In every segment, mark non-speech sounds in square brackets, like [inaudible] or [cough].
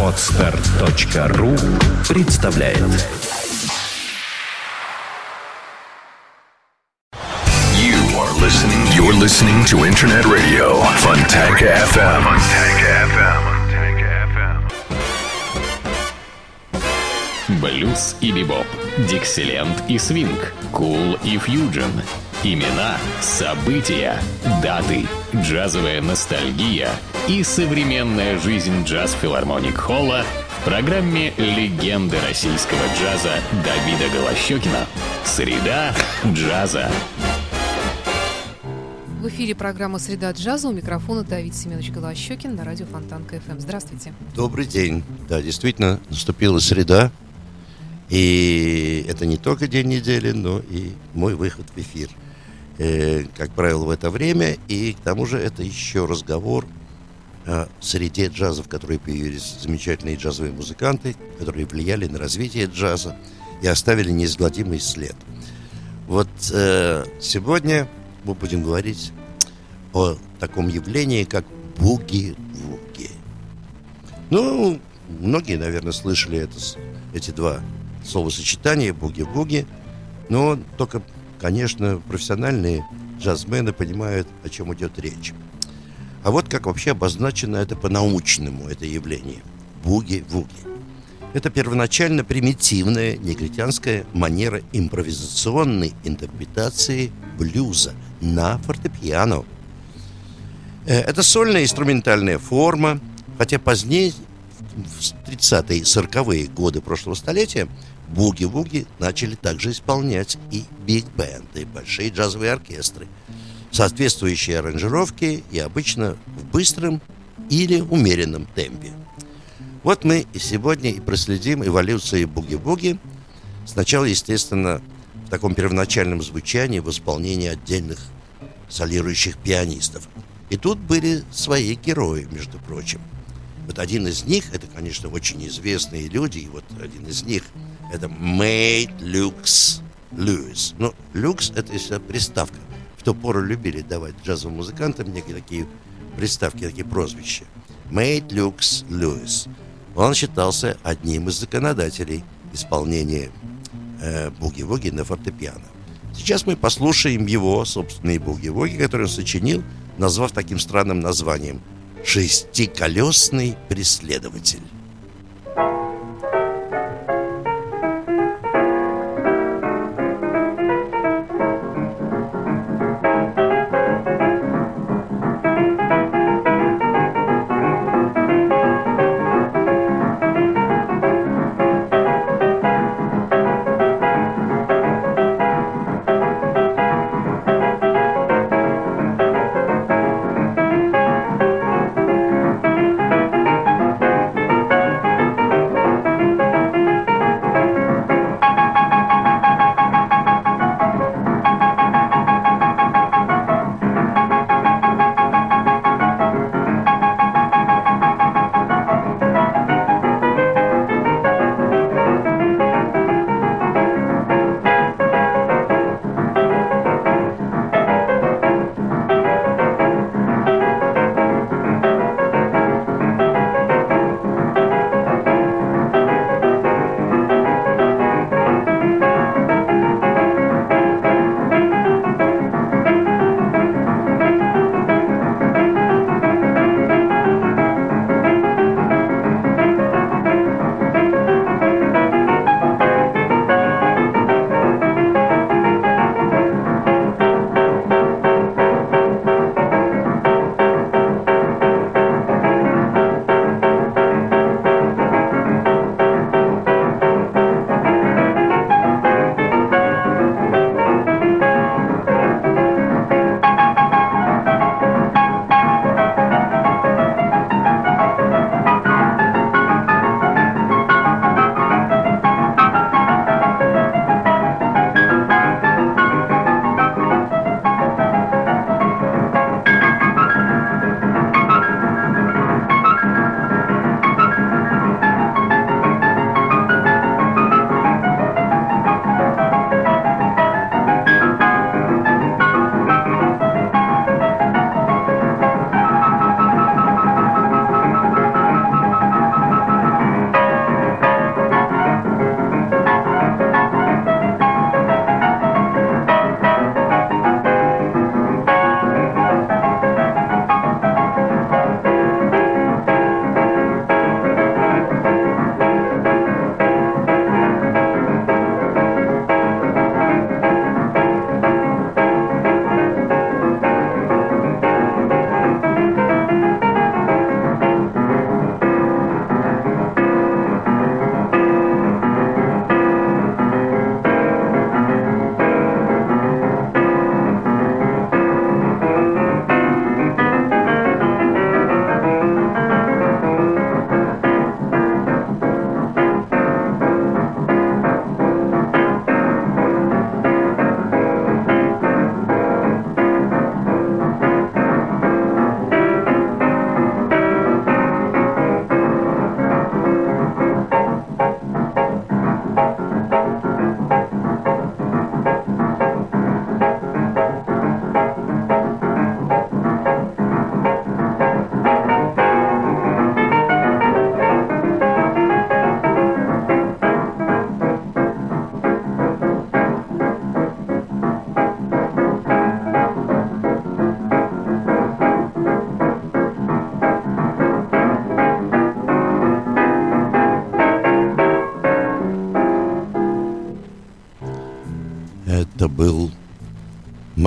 Отстар.ру представляет You are listening. You're listening to Internet Radio Fontanka FM. Блюз и бибоп, дикселент и свинг, кул и фьюджен. Имена, события, даты, джазовая ностальгия и современная жизнь джаз-филармоник Холла в программе «Легенды российского джаза» Давида Голощекина. Среда джаза. В эфире программа «Среда джаза». У микрофона Давид Семенович Голощекин на радио Фонтанка ФМ. Здравствуйте. Добрый день. Да, действительно, наступила среда. И это не только день недели, но и мой выход в эфир. Э, как правило, в это время. И к тому же это еще разговор о среде джазов, в которой появились замечательные джазовые музыканты, которые влияли на развитие джаза и оставили неизгладимый след. Вот э, сегодня мы будем говорить о таком явлении, как буги-вуги. Ну, многие, наверное, слышали это, эти два словосочетания буги-вуги, но только, конечно, профессиональные джазмены понимают, о чем идет речь. А вот как вообще обозначено это по-научному, это явление. Буги-вуги. Это первоначально примитивная негритянская манера импровизационной интерпретации блюза на фортепиано. Э, Это сольная инструментальная форма, хотя позднее, в 30-е и 40-е годы прошлого столетия, буги-вуги начали также исполнять и биг-бенды, большие джазовые оркестры, соответствующие аранжировки и обычно в быстром или умеренном темпе. Вот мы и сегодня и проследим эволюцию буги-буги. Сначала, естественно, в таком первоначальном звучании в исполнении отдельных солирующих пианистов. И тут были свои герои, между прочим. Вот один из них, это, конечно, очень известные люди, и вот один из них, это Мейт Люкс Льюис. Ну, люкс – это если приставка. В ту пору любили давать джазовым музыкантам некие такие приставки, такие прозвища. Мейт Люкс Льюис. Он считался одним из законодателей исполнения э, буги-вуги на фортепиано. Сейчас мы послушаем его собственные буги-вуги, которые он сочинил, назвав таким странным названием «Шестиколесный преследователь».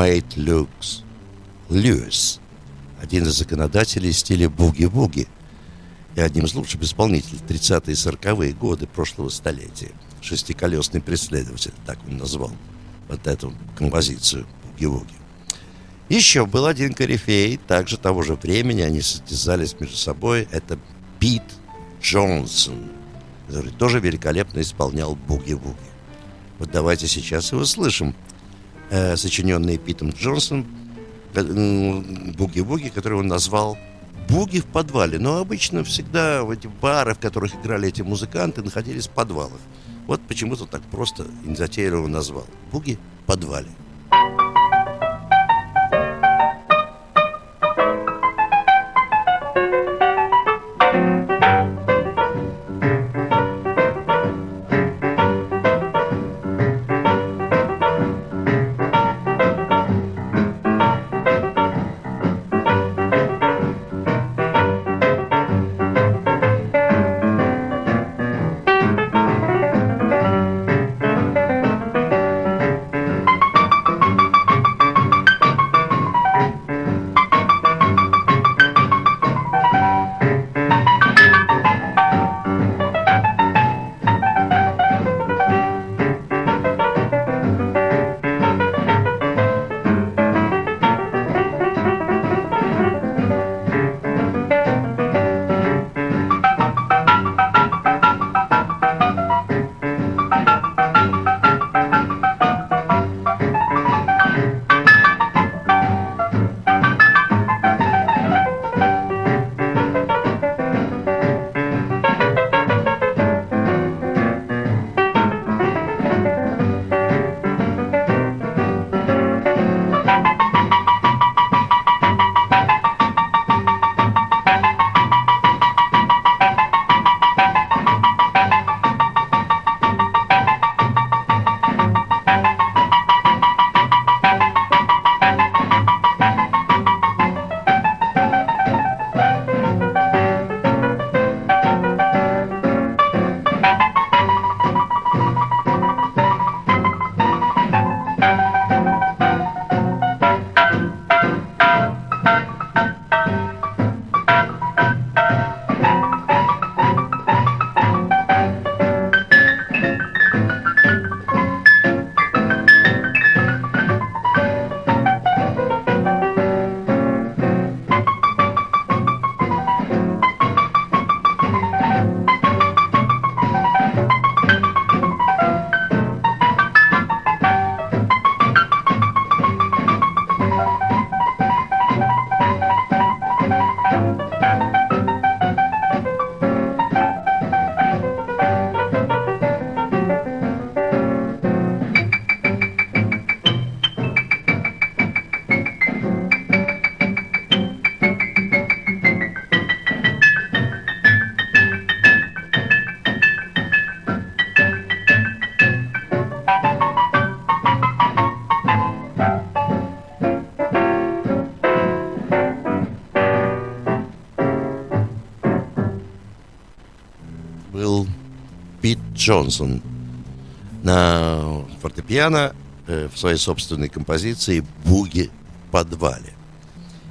Мэйт Люкс Льюис, один из законодателей стиля буги-буги и одним из лучших исполнителей 30-е и 40-е годы прошлого столетия. Шестиколесный преследователь, так он назвал вот эту композицию буги-буги. Еще был один корифей, также того же времени, они состязались между собой. Это Пит Джонсон, который тоже великолепно исполнял буги-буги. Вот давайте сейчас и услышим э, сочиненный Питом Джонсоном буги-буги, который он назвал буги в подвале. Но обычно всегда в эти бары, в которых играли эти музыканты, находились в подвалах. Вот почему-то так просто и назвал. Буги в подвале. Джонсон на фортепиано э, в своей собственной композиции «Буги в подвале».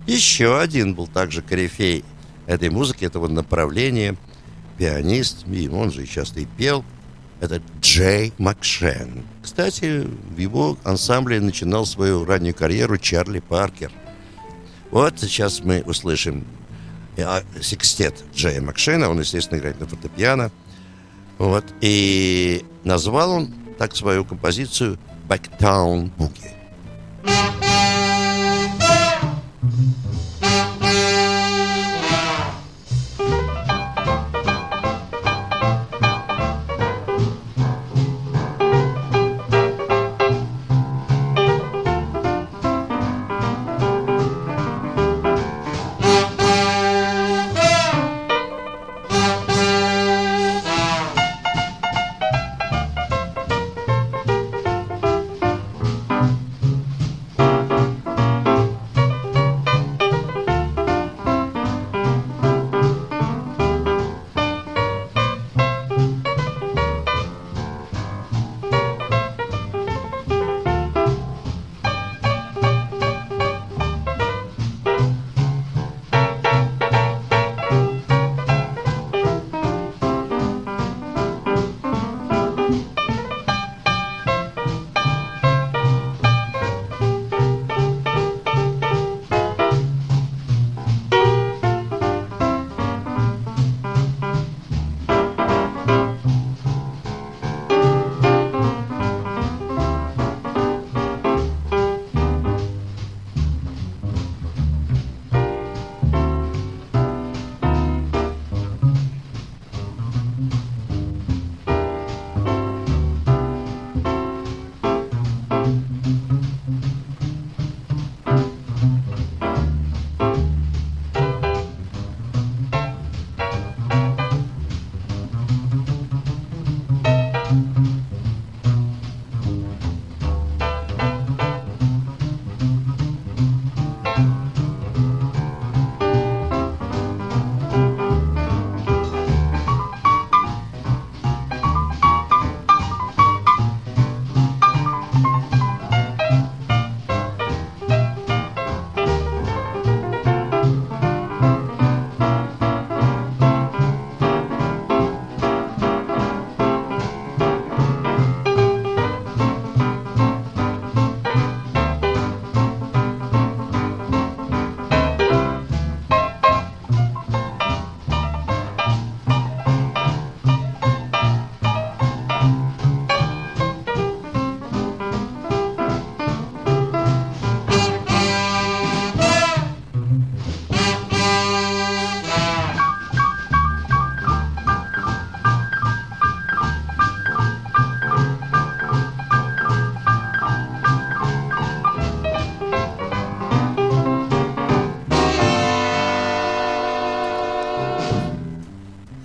Еще один был также корифей этой музыки, этого направления, пианист, и он же часто и пел, это Джей Макшен. Кстати, в его ансамбле начинал свою раннюю карьеру Чарли Паркер. Вот сейчас мы услышим э, секстет Джея Макшена, он, естественно, играет на фортепиано – вот. И назвал он так свою композицию «Backtown Boogie».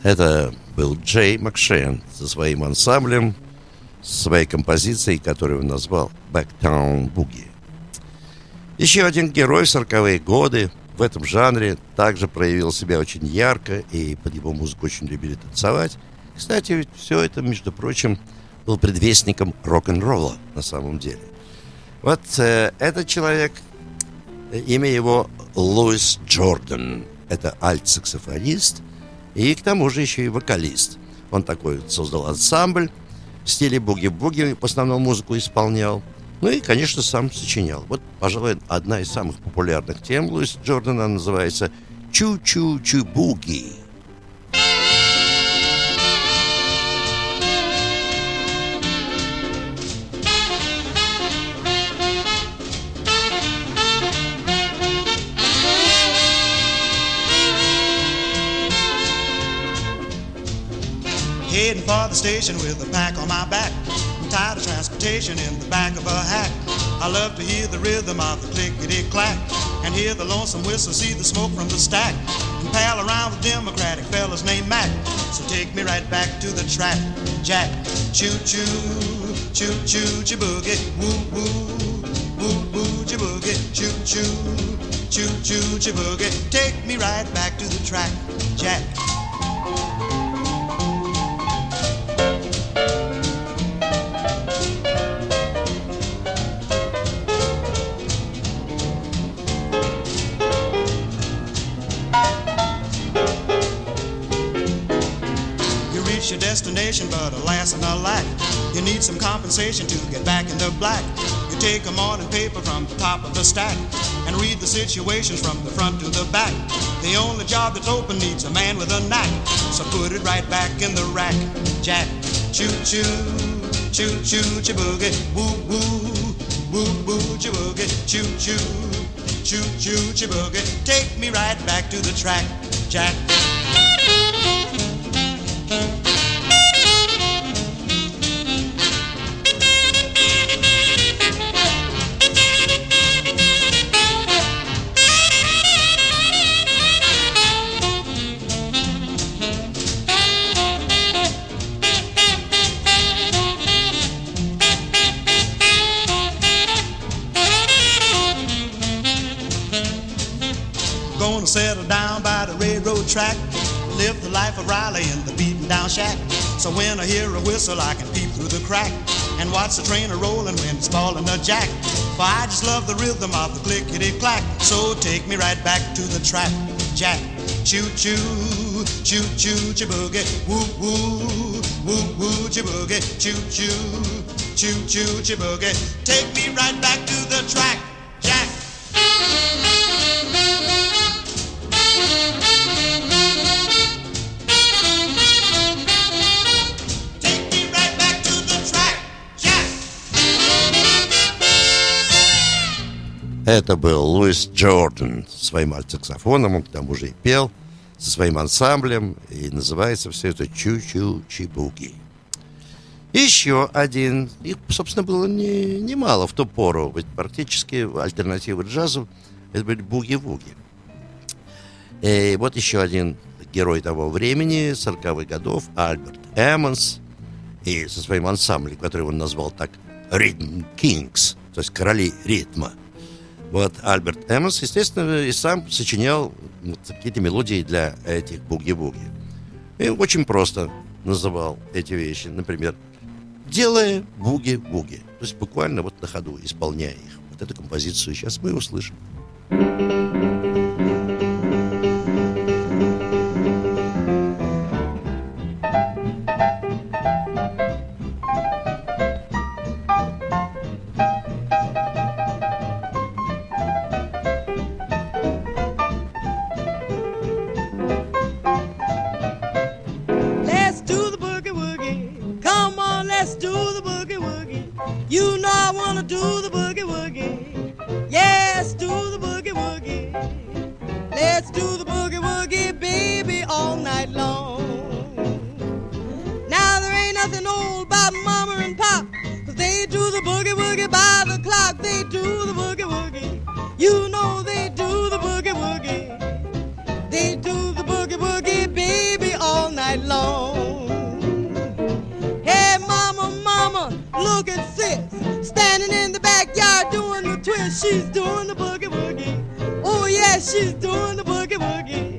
Это был Джей Макшен со своим ансамблем, со своей композицией, которую он назвал «Backtown Boogie». Еще один герой в 40-е годы в этом жанре также проявил себя очень ярко, и под его музыку очень любили танцевать. Кстати, все это, между прочим, был предвестником рок-н-ролла на самом деле. Вот э, этот человек, имя его Луис Джордан. Это альт-саксофонист и к тому же еще и вокалист. Он такой создал ансамбль в стиле буги-буги, в основном музыку исполнял. Ну и, конечно, сам сочинял. Вот, пожалуй, одна из самых популярных тем Луис Джордана называется «Чу-чу-чу-буги». For the station with a pack on my back. I'm tired of transportation in the back of a hack. I love to hear the rhythm of the clickety clack and hear the lonesome whistle, see the smoke from the stack. And pal around with Democratic fellas named Mac. So take me right back to the track, Jack. Choo choo, choo choo, choo boogie, woo woo, woo woo, choo boogie, choo choo, choo choo, choo boogie. Take me right back to the track, Jack. Need some compensation to get back in the black. You take a morning paper from the top of the stack and read the situations from the front to the back. The only job that's open needs a man with a knack, so put it right back in the rack. Jack, choo choo, choo choo, choo boogie, woo woo, woo woo, choo choo choo, choo choo, choo. Take me right back to the track, Jack. Shack. So when I hear a whistle, I can peep through the crack and watch the train a rolling when it's falling a jack. For I just love the rhythm of the clickety clack. So take me right back to the track, Jack. Choo choo, choo choo, choo boogie, woo woo, woo woo, chiboogie, choo choo, choo choo, chiboogie. Take me right back to the track, Это был Луис Джордан своим альт-саксофоном, он к тому же и пел со своим ансамблем, и называется все это «Чу-чу-чибуги». Еще один, их, собственно, было не, немало в ту пору, ведь практически альтернативы джазу это были буги-вуги. И вот еще один герой того времени, 40-х годов, Альберт Эммонс, и со своим ансамблем, который он назвал так «Rhythm Kings», то есть «Короли ритма». Вот Альберт Эммонс, естественно, и сам сочинял вот какие-то мелодии для этих буги-буги. И очень просто называл эти вещи. Например, делая буги-буги. То есть буквально вот на ходу, исполняя их. Вот эту композицию сейчас мы услышим. Let's do the she's doing the boogie woogie.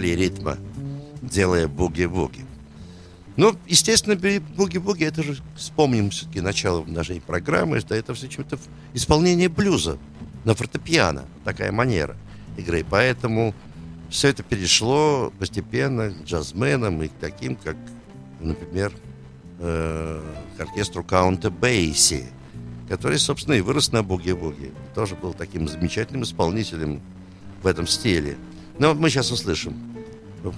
убрали ритма, делая буги-буги. Ну, естественно, буги-буги, это же, вспомним все-таки начало нашей программы, что это все чем-то исполнение блюза на фортепиано, такая манера игры. Поэтому все это перешло постепенно к джазменам и к таким, как, например, э, к оркестру Каунта Бейси, который, собственно, и вырос на буги-буги. Тоже был таким замечательным исполнителем в этом стиле – ну, Но мы сейчас услышим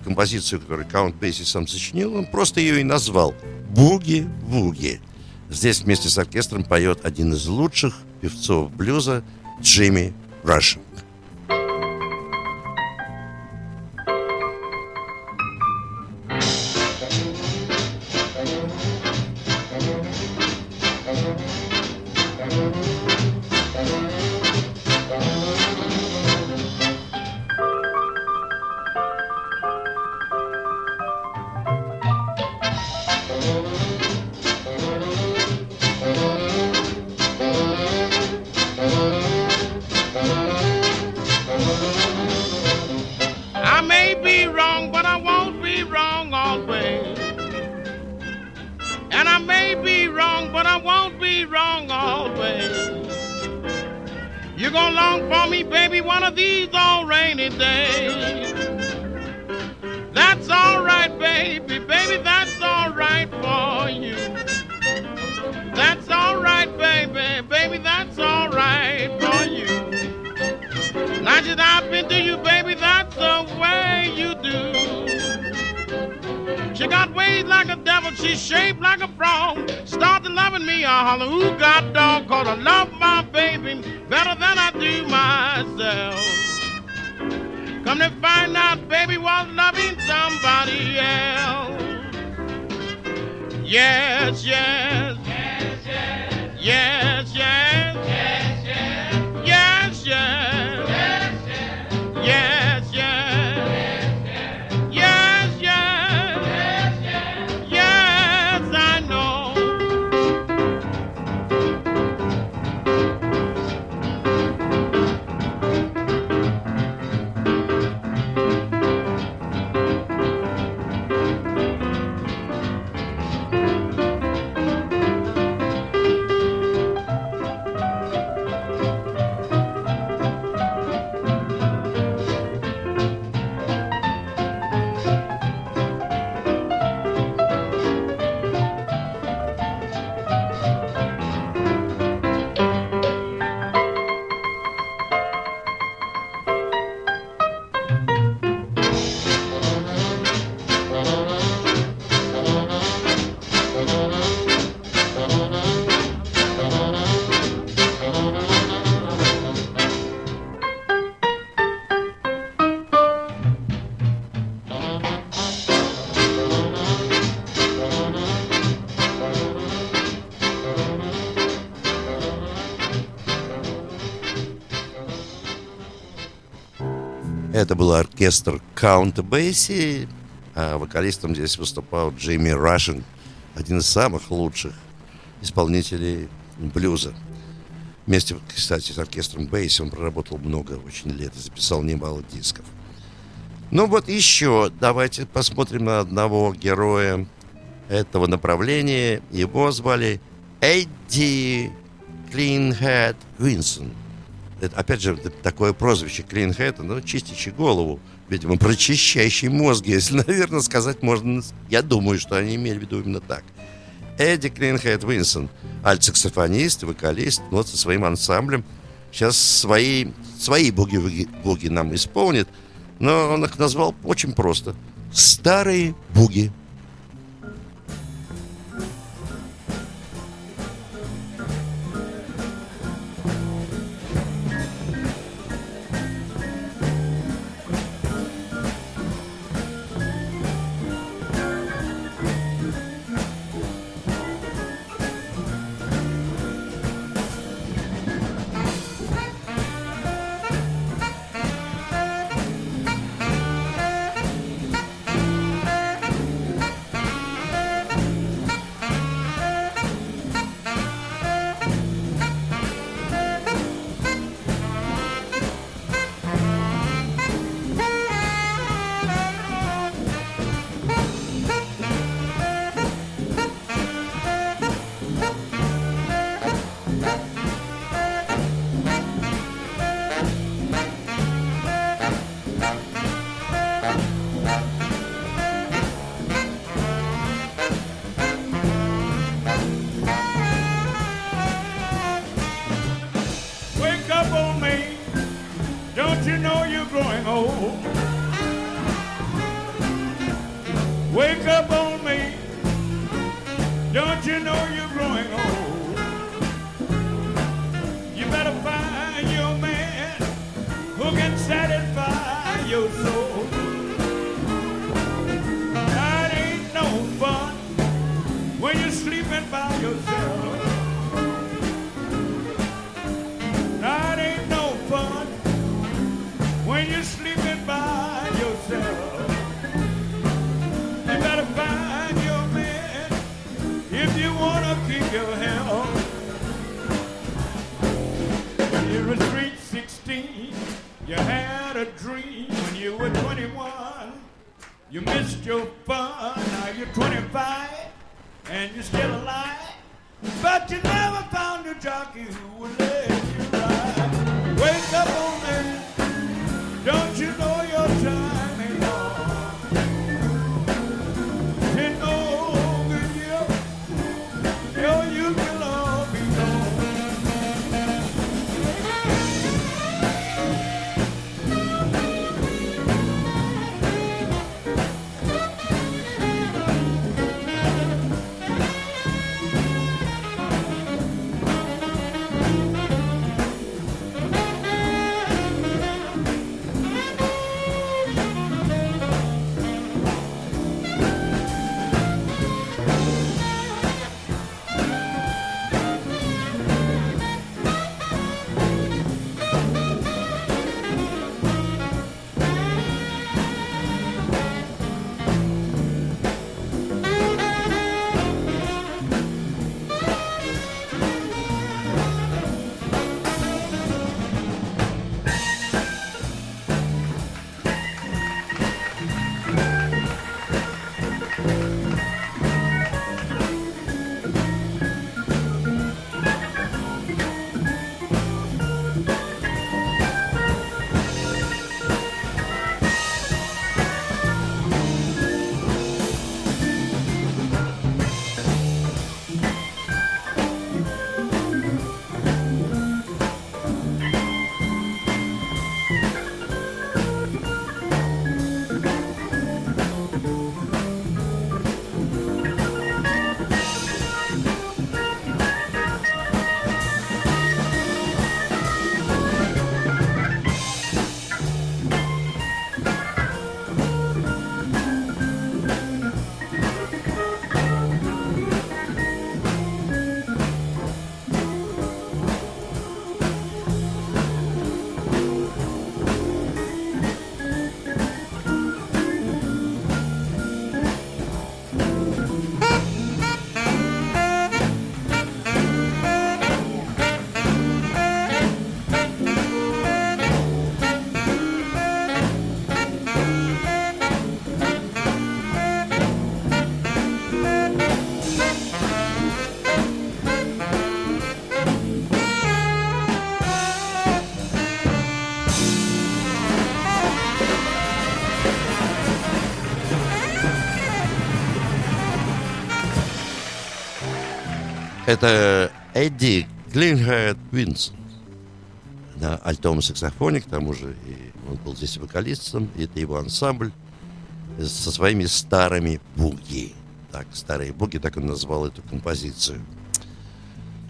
композицию, которую Каунт Бейси сам сочинил, он просто ее и назвал «Буги-буги». Здесь вместе с оркестром поет один из лучших певцов блюза Джимми Рашин. Это был оркестр Count Бейси, а вокалистом здесь выступал Джейми Рашин, один из самых лучших исполнителей блюза. Вместе, кстати, с оркестром Бейси он проработал много очень лет и записал немало дисков. Ну вот еще, давайте посмотрим на одного героя этого направления. Его звали Эдди Клинхед Винсон. Опять же, такое прозвище Клинхед, ну, чистящий голову, видимо, прочищающий мозг, если, [laughs] наверное, сказать можно. Я думаю, что они имели в виду именно так. Эдди Клинхед Винсон, альт-саксофонист, вокалист, вот со своим ансамблем. Сейчас свои, свои буги-буги нам исполнит, но он их назвал очень просто. Старые буги. Это Эдди Клинхайт Винсент на альтовом саксофоне, к тому же и он был здесь вокалистом, и это его ансамбль со своими старыми буги. Так, старые буги, так он назвал эту композицию.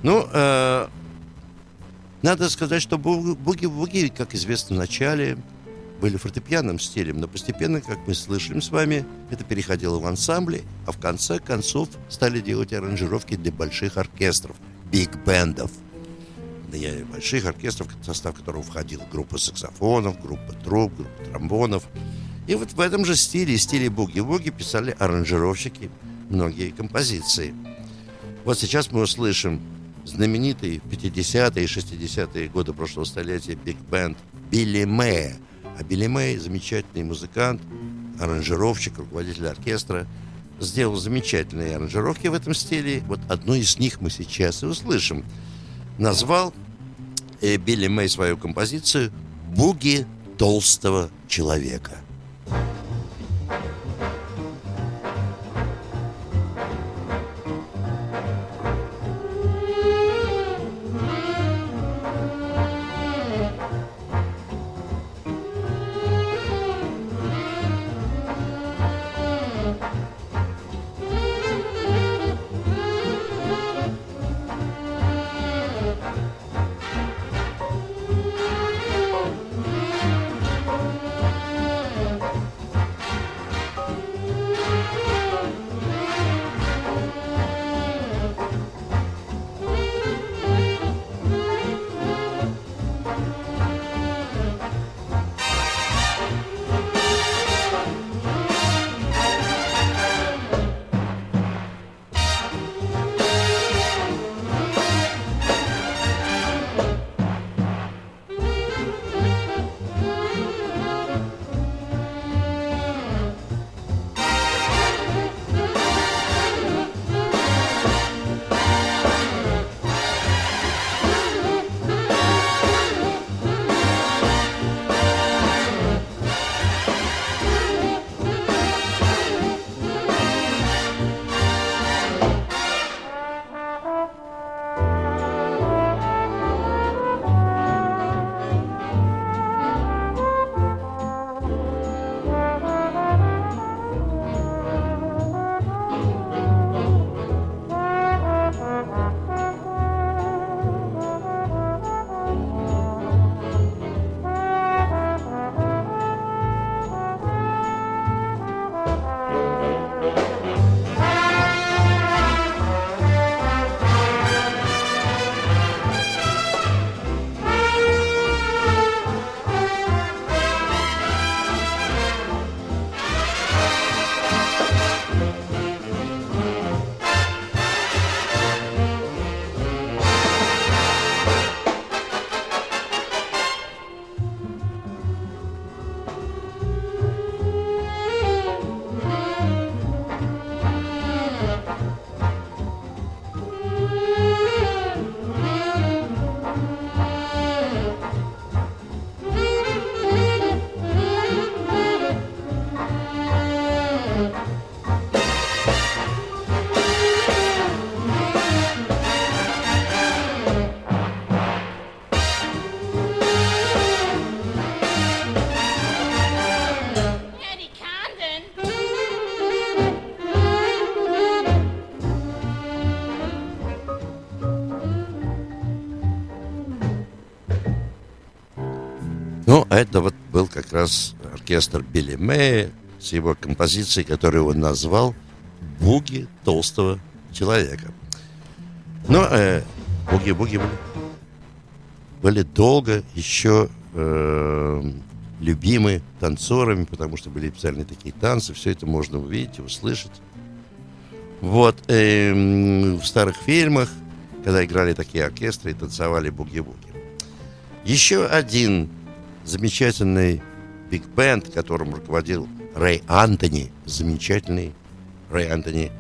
Ну, э, надо сказать, что буги-буги, как известно в начале, были фортепианным стилем, но постепенно, как мы слышим с вами, это переходило в ансамбли, а в конце концов стали делать аранжировки для больших оркестров, биг-бендов. Для больших оркестров, состав которого входила группа саксофонов, группа труб, группа тромбонов. И вот в этом же стиле, стиле буги-буги, писали аранжировщики многие композиции. Вот сейчас мы услышим знаменитый 50-е и 60-е годы прошлого столетия биг-бенд Билли Мэй. А Билли Мэй, замечательный музыкант, аранжировщик, руководитель оркестра, сделал замечательные аранжировки в этом стиле. Вот одну из них мы сейчас и услышим. Назвал Билли Мэй свою композицию «Буги толстого человека». Это вот был как раз оркестр Билли Мэя с его композицией, которую он назвал «Буги толстого человека». Ну, э, буги-буги были, были долго еще э, любимы танцорами, потому что были специальные такие танцы, все это можно увидеть и услышать. Вот, э, в старых фильмах, когда играли такие оркестры и танцевали буги-буги. Еще один замечательный биг-бенд, которым руководил Рэй Антони, замечательный Рэй Антони,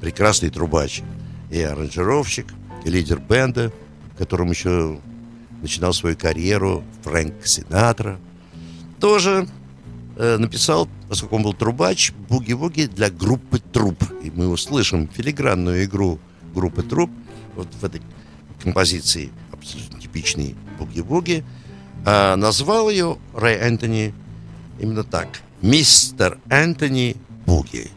прекрасный трубач и аранжировщик, и лидер бенда, которым еще начинал свою карьеру Фрэнк Синатра, тоже э, написал, поскольку он был трубач, буги-буги для группы Труп. И мы услышим филигранную игру группы Труп вот в этой композиции абсолютно типичный буги-буги, а назвал ее Рэй Энтони именно так. Мистер Энтони Буги.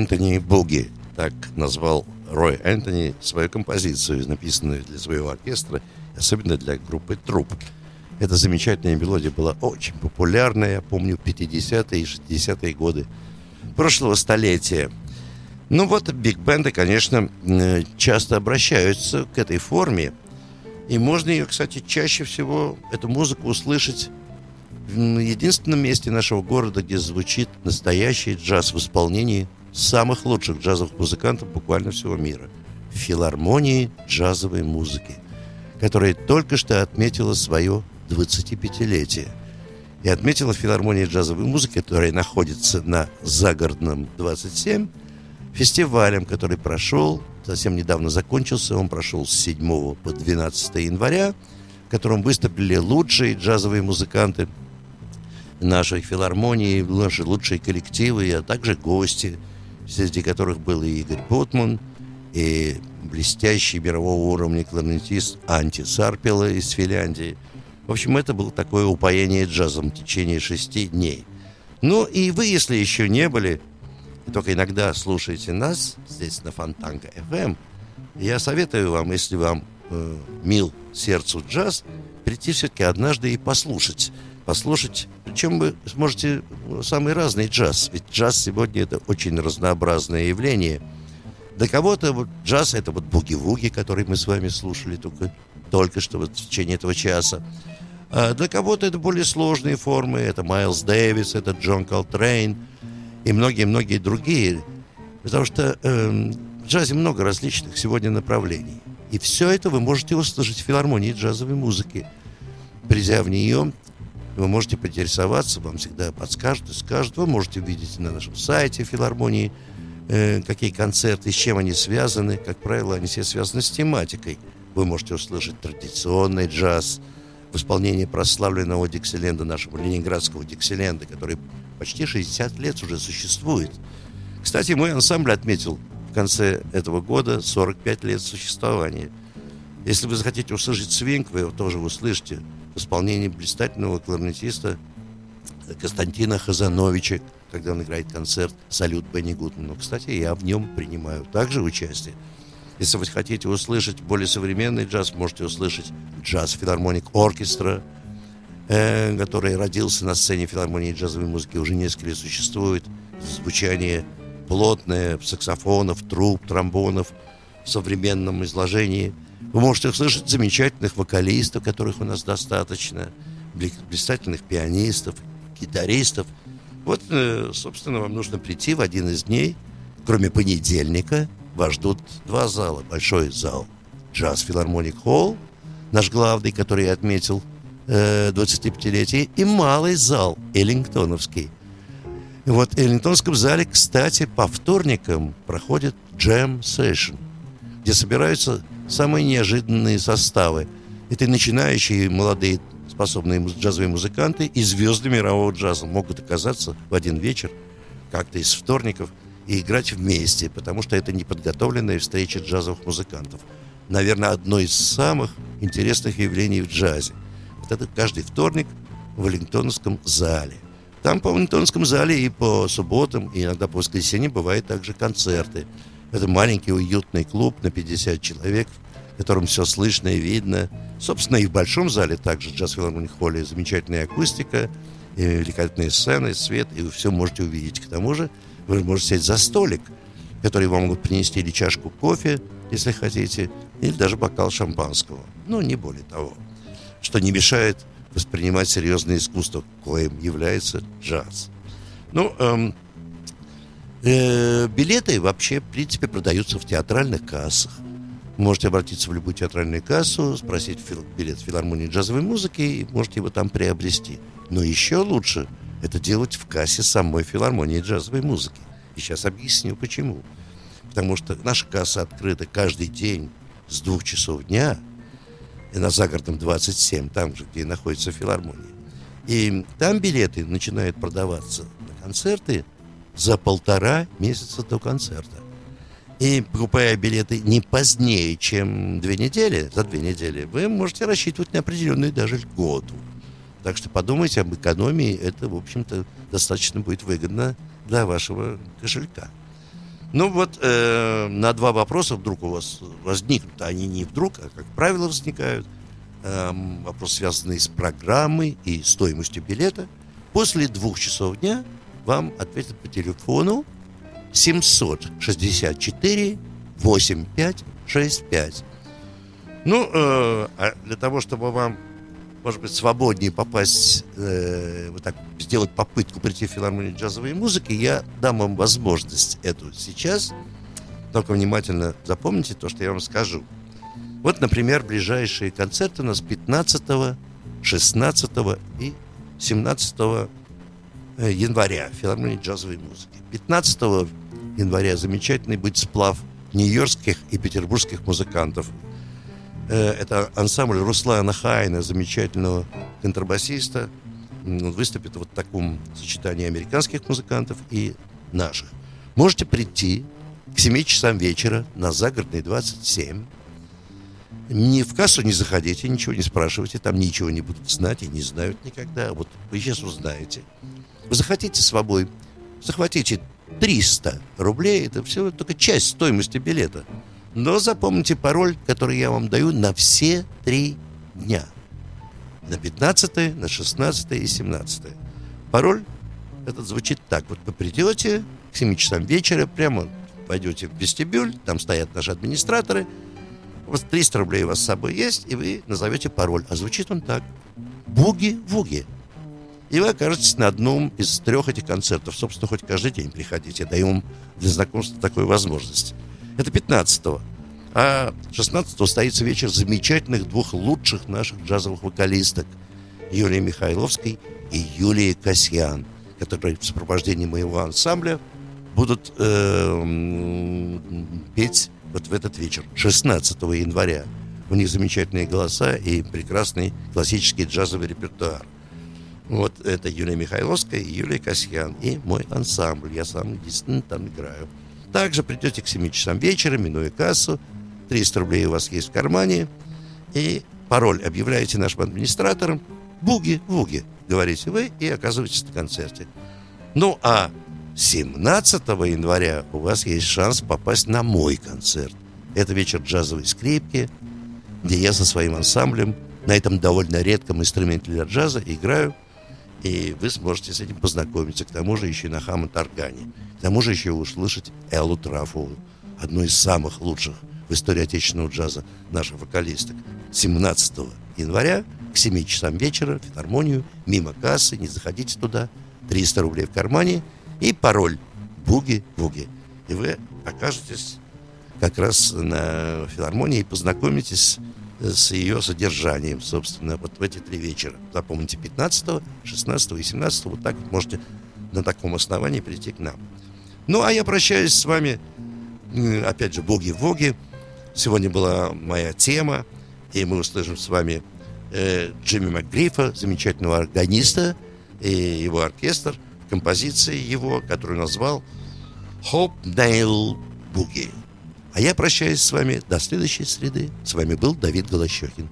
Энтони Буги. Так назвал Рой Энтони свою композицию, написанную для своего оркестра, особенно для группы Труп. Эта замечательная мелодия была очень популярная, я помню, в 50-е и 60-е годы прошлого столетия. Ну вот, биг-бенды, конечно, часто обращаются к этой форме. И можно ее, кстати, чаще всего, эту музыку услышать в единственном месте нашего города, где звучит настоящий джаз в исполнении самых лучших джазовых музыкантов буквально всего мира. Филармонии джазовой музыки, которая только что отметила свое 25-летие. И отметила филармония джазовой музыки, которая находится на Загородном 27, фестивалем, который прошел, совсем недавно закончился, он прошел с 7 по 12 января, в котором выступили лучшие джазовые музыканты – нашей филармонии, наши лучшие коллективы, а также гости, среди которых был и Игорь Ботман, и блестящий мирового уровня кларнетист Анти Сарпела из Финляндии. В общем, это было такое упоение джазом в течение шести дней. Ну и вы, если еще не были, только иногда слушаете нас здесь на Фонтанка FM, я советую вам, если вам э, мил сердцу джаз, прийти все-таки однажды и послушать послушать. Причем вы сможете самый разный джаз. Ведь джаз сегодня это очень разнообразное явление. Для кого-то вот джаз это вот буги-вуги, который мы с вами слушали только, только что вот в течение этого часа. А для кого-то это более сложные формы. Это Майлз Дэвис, это Джон Колтрейн и многие-многие другие. Потому что э, в джазе много различных сегодня направлений. И все это вы можете услышать в филармонии джазовой музыки. Придя в нее, вы можете поинтересоваться, вам всегда подскажут и скажут. Вы можете увидеть на нашем сайте филармонии, э, какие концерты, с чем они связаны. Как правило, они все связаны с тематикой. Вы можете услышать традиционный джаз в исполнении прославленного Диксиленда, нашего ленинградского Диксиленда, который почти 60 лет уже существует. Кстати, мой ансамбль отметил в конце этого года 45 лет существования. Если вы захотите услышать свинг, вы его тоже услышите в исполнении блистательного кларнетиста Константина Хазановича, когда он играет концерт «Салют Бенни Гудману». Кстати, я в нем принимаю также участие. Если вы хотите услышать более современный джаз, можете услышать джаз филармоник оркестра, э, который родился на сцене филармонии джазовой музыки, уже несколько лет существует. Звучание плотное, саксофонов, труб, тромбонов в современном изложении. Вы можете услышать замечательных вокалистов, которых у нас достаточно, блистательных пианистов, гитаристов. Вот, э, собственно, вам нужно прийти в один из дней, кроме понедельника, вас ждут два зала. Большой зал Джаз Филармоник Холл, наш главный, который я отметил э, 25-летие, и малый зал Эллингтоновский. Вот в Эллингтонском зале, кстати, по вторникам проходит джем сессион, где собираются самые неожиданные составы. Это начинающие молодые способные джазовые музыканты и звезды мирового джаза могут оказаться в один вечер, как-то из вторников, и играть вместе, потому что это неподготовленная встреча джазовых музыкантов. Наверное, одно из самых интересных явлений в джазе. Вот это каждый вторник в Веллингтонском зале. Там по Веллингтонском зале и по субботам, и иногда по воскресеньям бывают также концерты. Это маленький уютный клуб на 50 человек, в котором все слышно и видно. Собственно, и в большом зале также джаз филармоник холле замечательная акустика, и великолепные сцены, свет, и вы все можете увидеть. К тому же вы можете сесть за столик, который вам могут принести или чашку кофе, если хотите, или даже бокал шампанского. Ну, не более того. Что не мешает воспринимать серьезное искусство, коим является джаз. Ну, эм, э, билеты вообще, в принципе, продаются в театральных кассах. Можете обратиться в любую театральную кассу, спросить фил, билет в филармонии джазовой музыки, и можете его там приобрести. Но еще лучше это делать в кассе самой филармонии джазовой музыки. И сейчас объясню почему. Потому что наша касса открыта каждый день с двух часов дня и на загородном 27, там же, где находится филармония. И там билеты начинают продаваться на концерты за полтора месяца до концерта. И покупая билеты не позднее, чем две недели, за две недели, вы можете рассчитывать на определенную даже льготу. Так что подумайте об экономии, это, в общем-то, достаточно будет выгодно для вашего кошелька. Ну вот э, на два вопроса вдруг у вас возникнут, они не вдруг, а как правило возникают. Э, вопрос, связанный с программой и стоимостью билета. После двух часов дня вам ответят по телефону 764 8565. Ну, э, а для того, чтобы вам может быть, свободнее попасть, э, вот так, сделать попытку прийти в филармонию джазовой музыки, я дам вам возможность эту сейчас. Только внимательно запомните то, что я вам скажу. Вот, например, ближайшие концерты у нас 15, 16 и 17 э, января в филармонии джазовой музыки. 15 января замечательный будет сплав нью-йоркских и петербургских музыкантов – Э, это ансамбль Руслана Хайна, замечательного контрабасиста. Он выступит вот в таком сочетании американских музыкантов и наших. Можете прийти к 7 часам вечера на загородный 27. Ни в кассу не заходите, ничего не спрашивайте, там ничего не будут знать и не знают никогда. Вот вы сейчас узнаете. Захотите с собой, захватите 300 рублей, это все только часть стоимости билета. Но запомните пароль, который я вам даю на все три дня. На 15, на 16 и 17. Пароль этот звучит так. Вот вы придете к 7 часам вечера, прямо пойдете в вестибюль, там стоят наши администраторы, у вас 300 рублей у вас с собой есть, и вы назовете пароль. А звучит он так. Буги-вуги. И вы окажетесь на одном из трех этих концертов. Собственно, хоть каждый день приходите. Даю вам для знакомства такую возможность. Это 15-го. А 16-го состоится вечер замечательных двух лучших наших джазовых вокалисток Юлии Михайловской и Юлии Касьян, которые в сопровождении моего ансамбля будут э, петь вот в этот вечер, 16 января. У них замечательные голоса и прекрасный классический джазовый репертуар. Вот это Юлия Михайловская Юлия Касьян. И мой ансамбль. Я сам единственный там играю. Также придете к 7 часам вечера, минуя кассу, 300 рублей у вас есть в кармане, и пароль объявляете нашим администраторам, буги-вуги, говорите вы, и оказываетесь на концерте. Ну, а 17 января у вас есть шанс попасть на мой концерт. Это вечер джазовой скрипки, где я со своим ансамблем на этом довольно редком инструменте для джаза играю, и вы сможете с этим познакомиться. К тому же еще и на хаммонд органе. К тому же еще услышать Эллу Трафову, одну из самых лучших в истории отечественного джаза наших вокалисток. 17 января к 7 часам вечера в филармонию, мимо кассы, не заходите туда, 300 рублей в кармане и пароль «Буги-Буги». И вы окажетесь как раз на филармонии и познакомитесь с ее содержанием, собственно, вот в эти три вечера. Запомните, 15, 16 и 17 вот так вот можете на таком основании прийти к нам. Ну, а я прощаюсь с вами, опять же, боги-воги. Сегодня была моя тема, и мы услышим с вами э, Джимми МакГрифа, замечательного органиста, и его оркестр композиции его, которую назвал «Hope Nail Boogie». А я прощаюсь с вами до следующей среды. С вами был Давид Голощекин.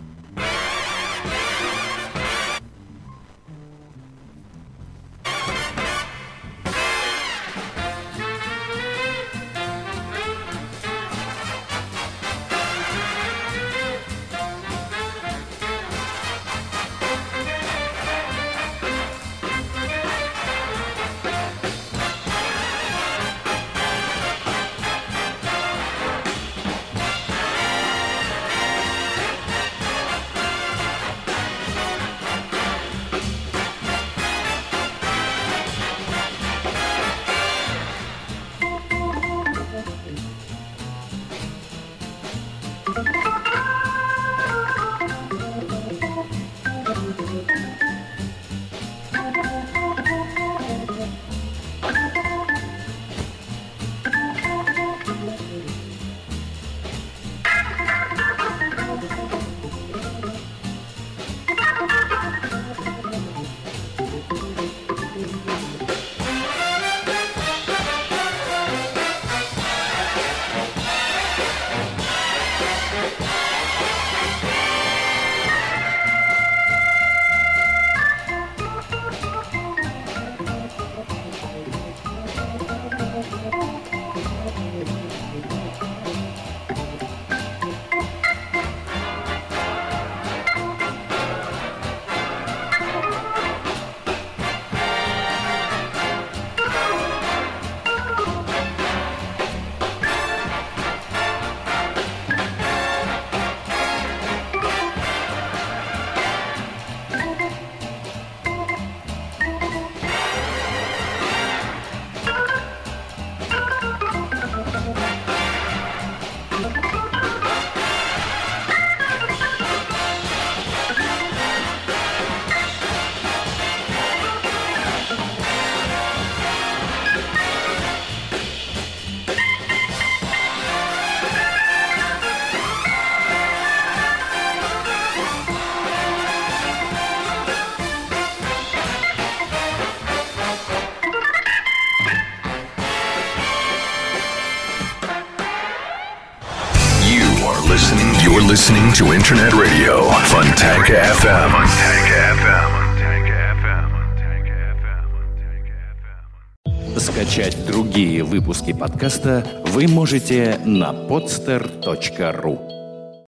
To Internet Radio, Fontanka FM. Скачать другие выпуски подкаста вы можете на podster.ru